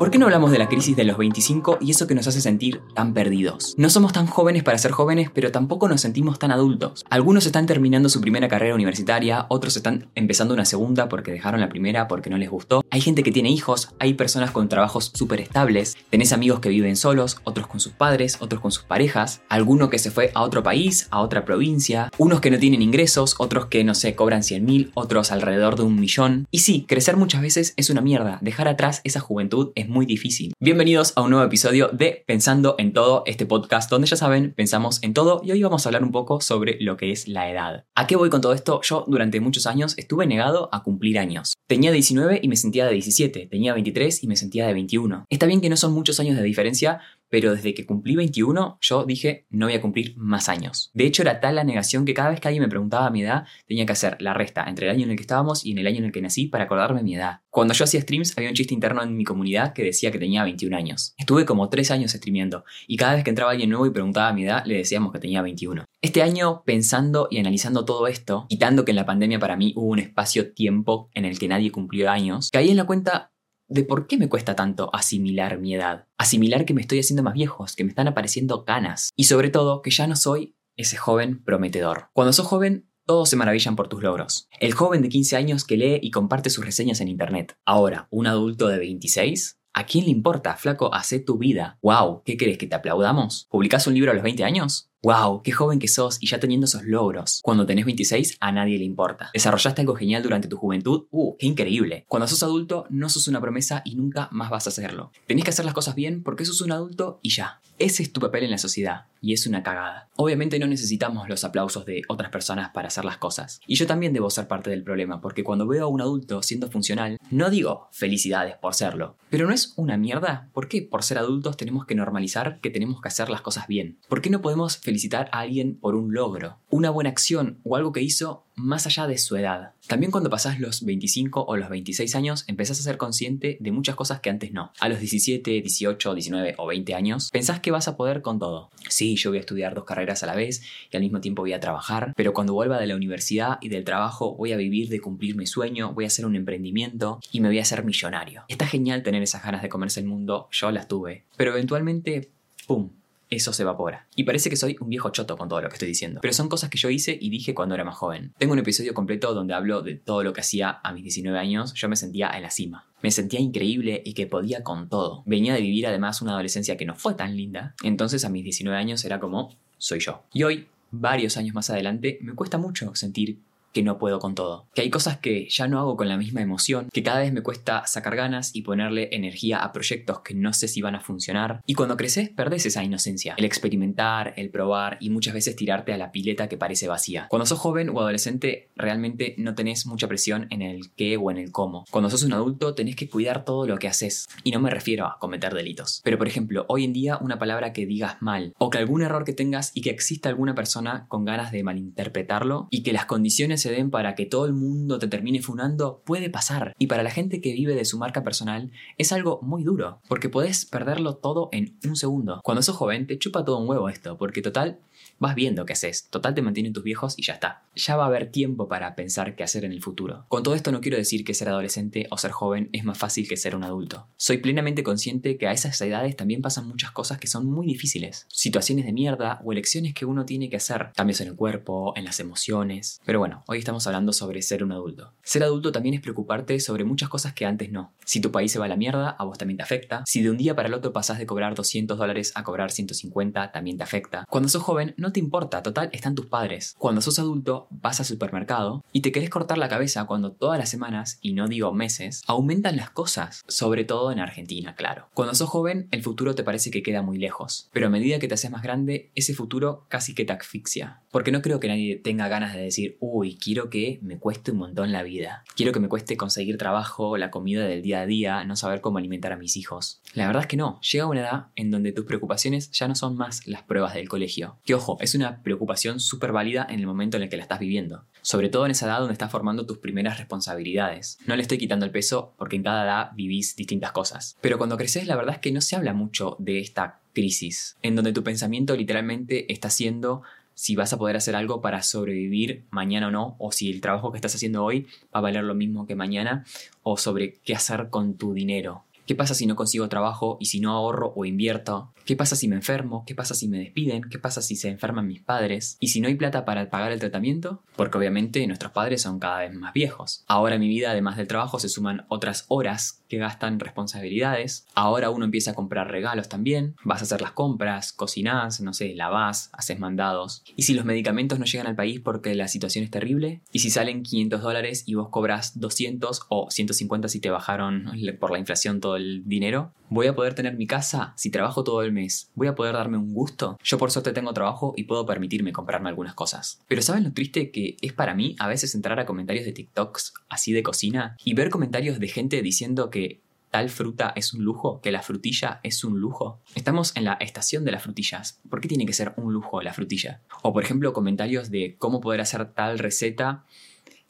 ¿Por qué no hablamos de la crisis de los 25 y eso que nos hace sentir tan perdidos? No somos tan jóvenes para ser jóvenes, pero tampoco nos sentimos tan adultos. Algunos están terminando su primera carrera universitaria, otros están empezando una segunda porque dejaron la primera porque no les gustó. Hay gente que tiene hijos, hay personas con trabajos súper estables, tenés amigos que viven solos, otros con sus padres, otros con sus parejas, alguno que se fue a otro país, a otra provincia, unos que no tienen ingresos, otros que no sé, cobran 100 mil, otros alrededor de un millón. Y sí, crecer muchas veces es una mierda, dejar atrás esa juventud es muy difícil. Bienvenidos a un nuevo episodio de Pensando en Todo, este podcast donde ya saben, pensamos en todo y hoy vamos a hablar un poco sobre lo que es la edad. ¿A qué voy con todo esto? Yo durante muchos años estuve negado a cumplir años. Tenía 19 y me sentía de 17, tenía 23 y me sentía de 21. Está bien que no son muchos años de diferencia, pero desde que cumplí 21 yo dije no voy a cumplir más años. De hecho era tal la negación que cada vez que alguien me preguntaba mi edad tenía que hacer la resta entre el año en el que estábamos y en el año en el que nací para acordarme mi edad. Cuando yo hacía streams había un chiste interno en mi comunidad que decía que tenía 21 años. Estuve como 3 años streameando y cada vez que entraba alguien nuevo y preguntaba mi edad le decíamos que tenía 21. Este año pensando y analizando todo esto, quitando que en la pandemia para mí hubo un espacio-tiempo en el que nadie cumplió años, caí en la cuenta de por qué me cuesta tanto asimilar mi edad. Asimilar que me estoy haciendo más viejos, que me están apareciendo canas. Y sobre todo, que ya no soy ese joven prometedor. Cuando sos joven, todos se maravillan por tus logros. El joven de 15 años que lee y comparte sus reseñas en internet. Ahora, un adulto de 26 ¿A quién le importa, flaco? Hacé tu vida. ¡Wow! ¿Qué querés que te aplaudamos? ¿Publicás un libro a los 20 años? ¡Wow! ¡Qué joven que sos! Y ya teniendo esos logros. Cuando tenés 26, a nadie le importa. ¿Desarrollaste algo genial durante tu juventud? ¡Uh! ¡Qué increíble! Cuando sos adulto, no sos una promesa y nunca más vas a hacerlo. Tenés que hacer las cosas bien porque sos un adulto y ya. Ese es tu papel en la sociedad. Y es una cagada. Obviamente no necesitamos los aplausos de otras personas para hacer las cosas. Y yo también debo ser parte del problema, porque cuando veo a un adulto siendo funcional, no digo felicidades por serlo. Pero no es una mierda. ¿Por qué por ser adultos tenemos que normalizar que tenemos que hacer las cosas bien? ¿Por qué no podemos felicitar a alguien por un logro, una buena acción o algo que hizo más allá de su edad. También cuando pasás los 25 o los 26 años empezás a ser consciente de muchas cosas que antes no. A los 17, 18, 19 o 20 años pensás que vas a poder con todo. Sí, yo voy a estudiar dos carreras a la vez y al mismo tiempo voy a trabajar, pero cuando vuelva de la universidad y del trabajo voy a vivir de cumplir mi sueño, voy a hacer un emprendimiento y me voy a hacer millonario. Está genial tener esas ganas de comerse el mundo, yo las tuve, pero eventualmente, ¡pum! Eso se evapora. Y parece que soy un viejo choto con todo lo que estoy diciendo. Pero son cosas que yo hice y dije cuando era más joven. Tengo un episodio completo donde hablo de todo lo que hacía a mis 19 años. Yo me sentía en la cima. Me sentía increíble y que podía con todo. Venía de vivir además una adolescencia que no fue tan linda. Entonces a mis 19 años era como, soy yo. Y hoy, varios años más adelante, me cuesta mucho sentir que no puedo con todo. Que hay cosas que ya no hago con la misma emoción, que cada vez me cuesta sacar ganas y ponerle energía a proyectos que no sé si van a funcionar. Y cuando creces, perdés esa inocencia. El experimentar, el probar y muchas veces tirarte a la pileta que parece vacía. Cuando sos joven o adolescente, realmente no tenés mucha presión en el qué o en el cómo. Cuando sos un adulto, tenés que cuidar todo lo que haces. Y no me refiero a cometer delitos. Pero por ejemplo, hoy en día una palabra que digas mal, o que algún error que tengas y que exista alguna persona con ganas de malinterpretarlo y que las condiciones se den para que todo el mundo te termine funando puede pasar. Y para la gente que vive de su marca personal es algo muy duro, porque puedes perderlo todo en un segundo. Cuando sos joven te chupa todo un huevo esto, porque total vas viendo qué haces, total te mantienen tus viejos y ya está. Ya va a haber tiempo para pensar qué hacer en el futuro. Con todo esto no quiero decir que ser adolescente o ser joven es más fácil que ser un adulto. Soy plenamente consciente que a esas edades también pasan muchas cosas que son muy difíciles. Situaciones de mierda o elecciones que uno tiene que hacer. Cambios en el cuerpo, en las emociones. Pero bueno, hoy estamos hablando sobre ser un adulto. Ser adulto también es preocuparte sobre muchas cosas que antes no. Si tu país se va a la mierda, a vos también te afecta. Si de un día para el otro pasás de cobrar 200 dólares a cobrar 150, también te afecta. Cuando sos joven, no te importa, total, están tus padres. Cuando sos adulto, vas al supermercado y te querés cortar la cabeza cuando todas las semanas, y no digo meses, aumentan las cosas, sobre todo en Argentina, claro. Cuando sos joven, el futuro te parece que queda muy lejos, pero a medida que te haces más grande, ese futuro casi que te asfixia. Porque no creo que nadie tenga ganas de decir, uy, quiero que me cueste un montón la vida. Quiero que me cueste conseguir trabajo, la comida del día a día, no saber cómo alimentar a mis hijos. La verdad es que no, llega una edad en donde tus preocupaciones ya no son más las pruebas del colegio. Que ojo, es una preocupación súper válida en el momento en el que la estás viviendo. Sobre todo en esa edad donde estás formando tus primeras responsabilidades. No le estoy quitando el peso porque en cada edad vivís distintas cosas. Pero cuando creces la verdad es que no se habla mucho de esta crisis, en donde tu pensamiento literalmente está siendo si vas a poder hacer algo para sobrevivir mañana o no, o si el trabajo que estás haciendo hoy va a valer lo mismo que mañana, o sobre qué hacer con tu dinero ¿Qué pasa si no consigo trabajo y si no ahorro o invierto? ¿Qué pasa si me enfermo? ¿Qué pasa si me despiden? ¿Qué pasa si se enferman mis padres? ¿Y si no hay plata para pagar el tratamiento? Porque obviamente nuestros padres son cada vez más viejos. Ahora mi vida, además del trabajo, se suman otras horas que gastan responsabilidades. Ahora uno empieza a comprar regalos también. Vas a hacer las compras, cocinás, no sé, lavás, haces mandados. ¿Y si los medicamentos no llegan al país porque la situación es terrible? ¿Y si salen 500 dólares y vos cobras 200 o 150 si te bajaron por la inflación todo el dinero? ¿Voy a poder tener mi casa si trabajo todo el mes? ¿Voy a poder darme un gusto? Yo por suerte tengo trabajo y puedo permitirme comprarme algunas cosas. Pero ¿saben lo triste que es para mí a veces entrar a comentarios de TikToks así de cocina y ver comentarios de gente diciendo que tal fruta es un lujo, que la frutilla es un lujo. Estamos en la estación de las frutillas. ¿Por qué tiene que ser un lujo la frutilla? O por ejemplo comentarios de cómo poder hacer tal receta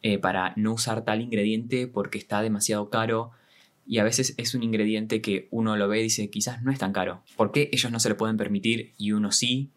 eh, para no usar tal ingrediente porque está demasiado caro y a veces es un ingrediente que uno lo ve y dice quizás no es tan caro. ¿Por qué ellos no se lo pueden permitir y uno sí?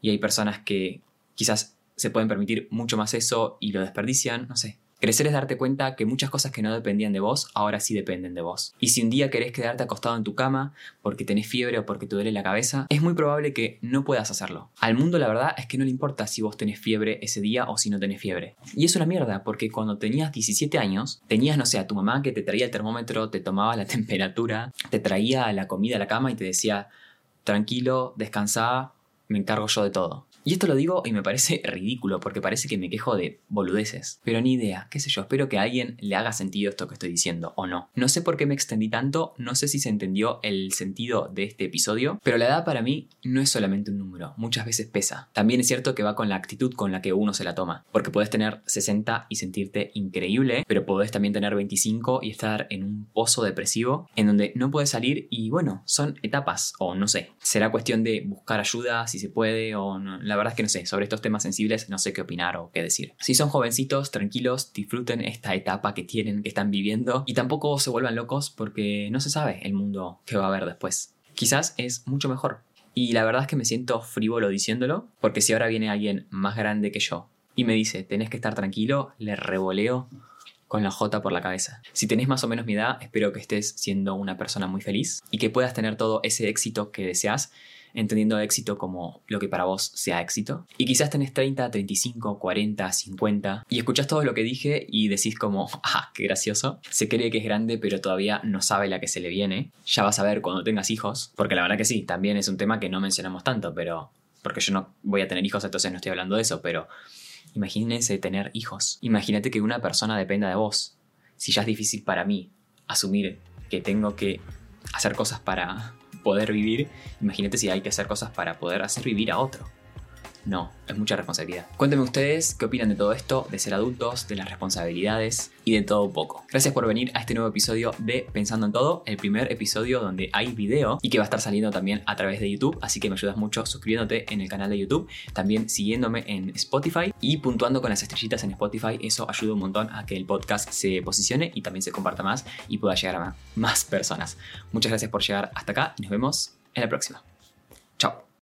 Y hay personas que quizás se pueden permitir mucho más eso y lo desperdician, no sé. Crecer es darte cuenta que muchas cosas que no dependían de vos ahora sí dependen de vos. Y si un día querés quedarte acostado en tu cama porque tenés fiebre o porque te duele la cabeza, es muy probable que no puedas hacerlo. Al mundo la verdad es que no le importa si vos tenés fiebre ese día o si no tenés fiebre. Y es la mierda, porque cuando tenías 17 años, tenías, no sé, a tu mamá que te traía el termómetro, te tomaba la temperatura, te traía la comida a la cama y te decía, tranquilo, descansa, me encargo yo de todo. Y esto lo digo y me parece ridículo porque parece que me quejo de boludeces. Pero ni idea, qué sé yo, espero que a alguien le haga sentido esto que estoy diciendo o no. No sé por qué me extendí tanto, no sé si se entendió el sentido de este episodio, pero la edad para mí no es solamente un número, muchas veces pesa. También es cierto que va con la actitud con la que uno se la toma, porque puedes tener 60 y sentirte increíble, pero puedes también tener 25 y estar en un pozo depresivo en donde no puedes salir y bueno, son etapas o no sé. Será cuestión de buscar ayuda si se puede o no. La verdad es que no sé, sobre estos temas sensibles no sé qué opinar o qué decir. Si son jovencitos, tranquilos, disfruten esta etapa que tienen, que están viviendo y tampoco se vuelvan locos porque no se sabe el mundo que va a haber después. Quizás es mucho mejor. Y la verdad es que me siento frívolo diciéndolo, porque si ahora viene alguien más grande que yo y me dice, tenés que estar tranquilo, le revoleo con la J por la cabeza. Si tenés más o menos mi edad, espero que estés siendo una persona muy feliz y que puedas tener todo ese éxito que deseas entendiendo éxito como lo que para vos sea éxito. Y quizás tenés 30, 35, 40, 50 y escuchás todo lo que dije y decís como, ah, qué gracioso. Se cree que es grande pero todavía no sabe la que se le viene. Ya vas a ver cuando tengas hijos, porque la verdad que sí, también es un tema que no mencionamos tanto, pero porque yo no voy a tener hijos, entonces no estoy hablando de eso, pero imagínense tener hijos. Imagínate que una persona dependa de vos. Si ya es difícil para mí asumir que tengo que hacer cosas para poder vivir, imagínate si hay que hacer cosas para poder hacer vivir a otro. No, es mucha responsabilidad. Cuéntenme ustedes qué opinan de todo esto, de ser adultos, de las responsabilidades y de todo un poco. Gracias por venir a este nuevo episodio de Pensando en Todo, el primer episodio donde hay video y que va a estar saliendo también a través de YouTube, así que me ayudas mucho suscribiéndote en el canal de YouTube, también siguiéndome en Spotify y puntuando con las estrellitas en Spotify, eso ayuda un montón a que el podcast se posicione y también se comparta más y pueda llegar a más personas. Muchas gracias por llegar hasta acá y nos vemos en la próxima. Chao.